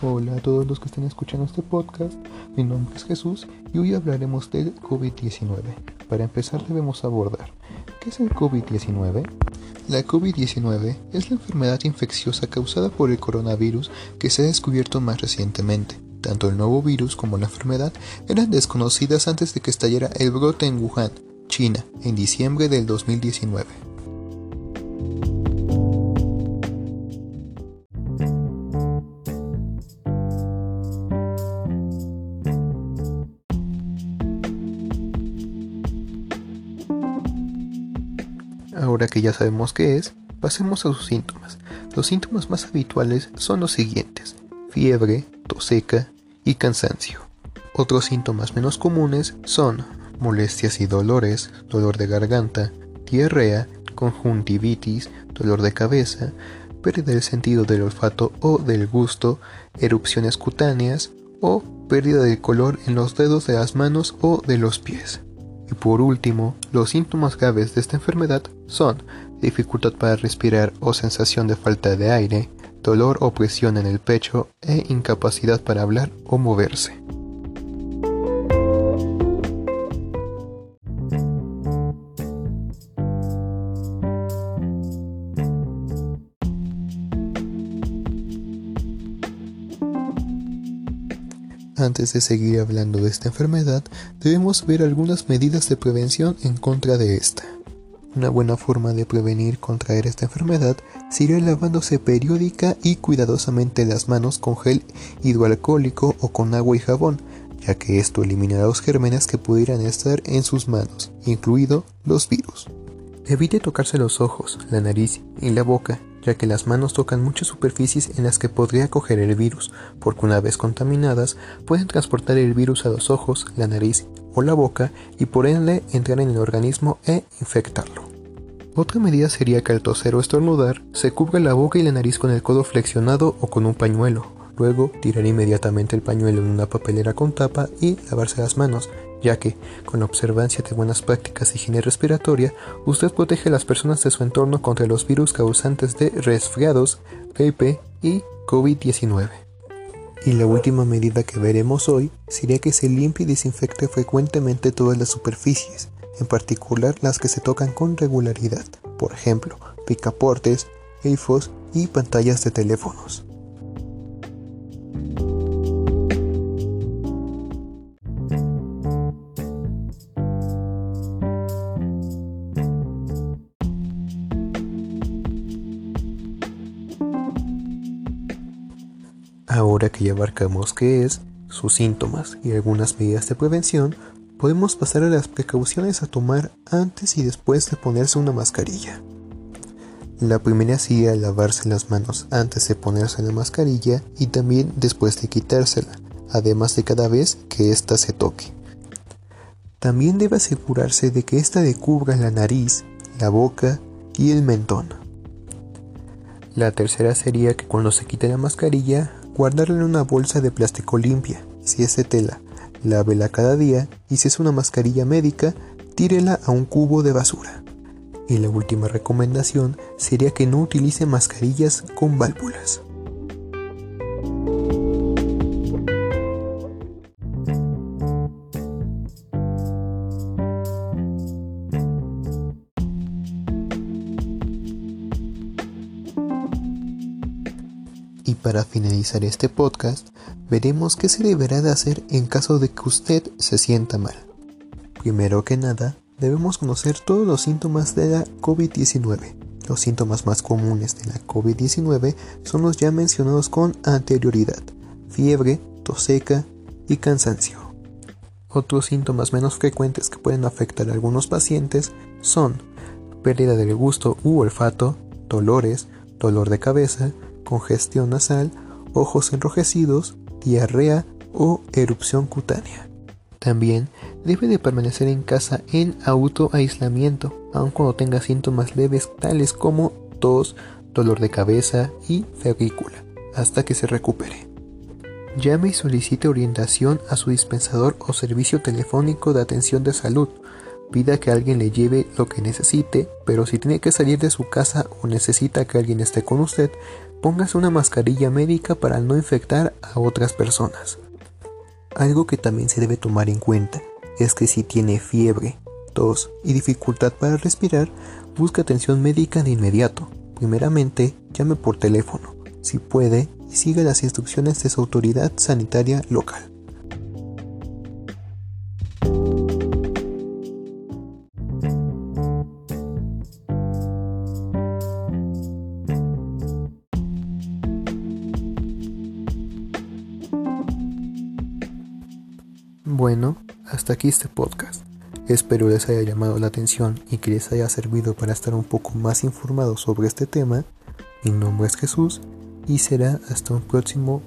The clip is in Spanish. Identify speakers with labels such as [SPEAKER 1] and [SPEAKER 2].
[SPEAKER 1] Hola a todos los que están escuchando este podcast, mi nombre es Jesús y hoy hablaremos del COVID-19. Para empezar debemos abordar, ¿qué es el COVID-19? La COVID-19 es la enfermedad infecciosa causada por el coronavirus que se ha descubierto más recientemente. Tanto el nuevo virus como la enfermedad eran desconocidas antes de que estallara el brote en Wuhan, China, en diciembre del 2019. Ahora que ya sabemos qué es, pasemos a sus síntomas. Los síntomas más habituales son los siguientes, fiebre, tos seca y cansancio. Otros síntomas menos comunes son molestias y dolores, dolor de garganta, diarrea, conjuntivitis, dolor de cabeza, pérdida del sentido del olfato o del gusto, erupciones cutáneas o pérdida de color en los dedos de las manos o de los pies. Y por último, los síntomas graves de esta enfermedad son dificultad para respirar o sensación de falta de aire, dolor o presión en el pecho e incapacidad para hablar o moverse. Antes de seguir hablando de esta enfermedad, debemos ver algunas medidas de prevención en contra de esta. Una buena forma de prevenir contraer esta enfermedad sería lavándose periódica y cuidadosamente las manos con gel hidroalcohólico o con agua y jabón, ya que esto eliminará los gérmenes que pudieran estar en sus manos, incluido los virus. Evite tocarse los ojos, la nariz y la boca, que las manos tocan muchas superficies en las que podría coger el virus, porque una vez contaminadas pueden transportar el virus a los ojos, la nariz o la boca y por ende entrar en el organismo e infectarlo. Otra medida sería que al toser o estornudar se cubra la boca y la nariz con el codo flexionado o con un pañuelo. Luego tirar inmediatamente el pañuelo en una papelera con tapa y lavarse las manos, ya que, con la observancia de buenas prácticas de higiene respiratoria, usted protege a las personas de su entorno contra los virus causantes de resfriados, gripe y COVID-19. Y la última medida que veremos hoy sería que se limpie y desinfecte frecuentemente todas las superficies, en particular las que se tocan con regularidad, por ejemplo, picaportes, grifos y pantallas de teléfonos. Ahora que ya abarcamos qué es, sus síntomas y algunas medidas de prevención, podemos pasar a las precauciones a tomar antes y después de ponerse una mascarilla. La primera sería lavarse las manos antes de ponerse la mascarilla y también después de quitársela, además de cada vez que ésta se toque. También debe asegurarse de que ésta cubra la nariz, la boca y el mentón. La tercera sería que cuando se quite la mascarilla guardarla en una bolsa de plástico limpia, si es de tela, lávela cada día y si es una mascarilla médica, tírela a un cubo de basura. Y la última recomendación sería que no utilice mascarillas con válvulas. Para finalizar este podcast, veremos qué se deberá de hacer en caso de que usted se sienta mal. Primero que nada, debemos conocer todos los síntomas de la COVID-19. Los síntomas más comunes de la COVID-19 son los ya mencionados con anterioridad, fiebre, tos seca y cansancio. Otros síntomas menos frecuentes que pueden afectar a algunos pacientes son pérdida del gusto u olfato, dolores, dolor de cabeza, congestión nasal, ojos enrojecidos, diarrea o erupción cutánea. También debe de permanecer en casa en autoaislamiento, aun cuando tenga síntomas leves tales como tos, dolor de cabeza y febrícula, hasta que se recupere. Llame y solicite orientación a su dispensador o servicio telefónico de atención de salud Pida que alguien le lleve lo que necesite, pero si tiene que salir de su casa o necesita que alguien esté con usted, Póngase una mascarilla médica para no infectar a otras personas. Algo que también se debe tomar en cuenta es que si tiene fiebre, tos y dificultad para respirar, busque atención médica de inmediato. Primeramente, llame por teléfono, si puede, y siga las instrucciones de su autoridad sanitaria local. Bueno, hasta aquí este podcast. Espero les haya llamado la atención y que les haya servido para estar un poco más informados sobre este tema. Mi nombre es Jesús y será hasta un próximo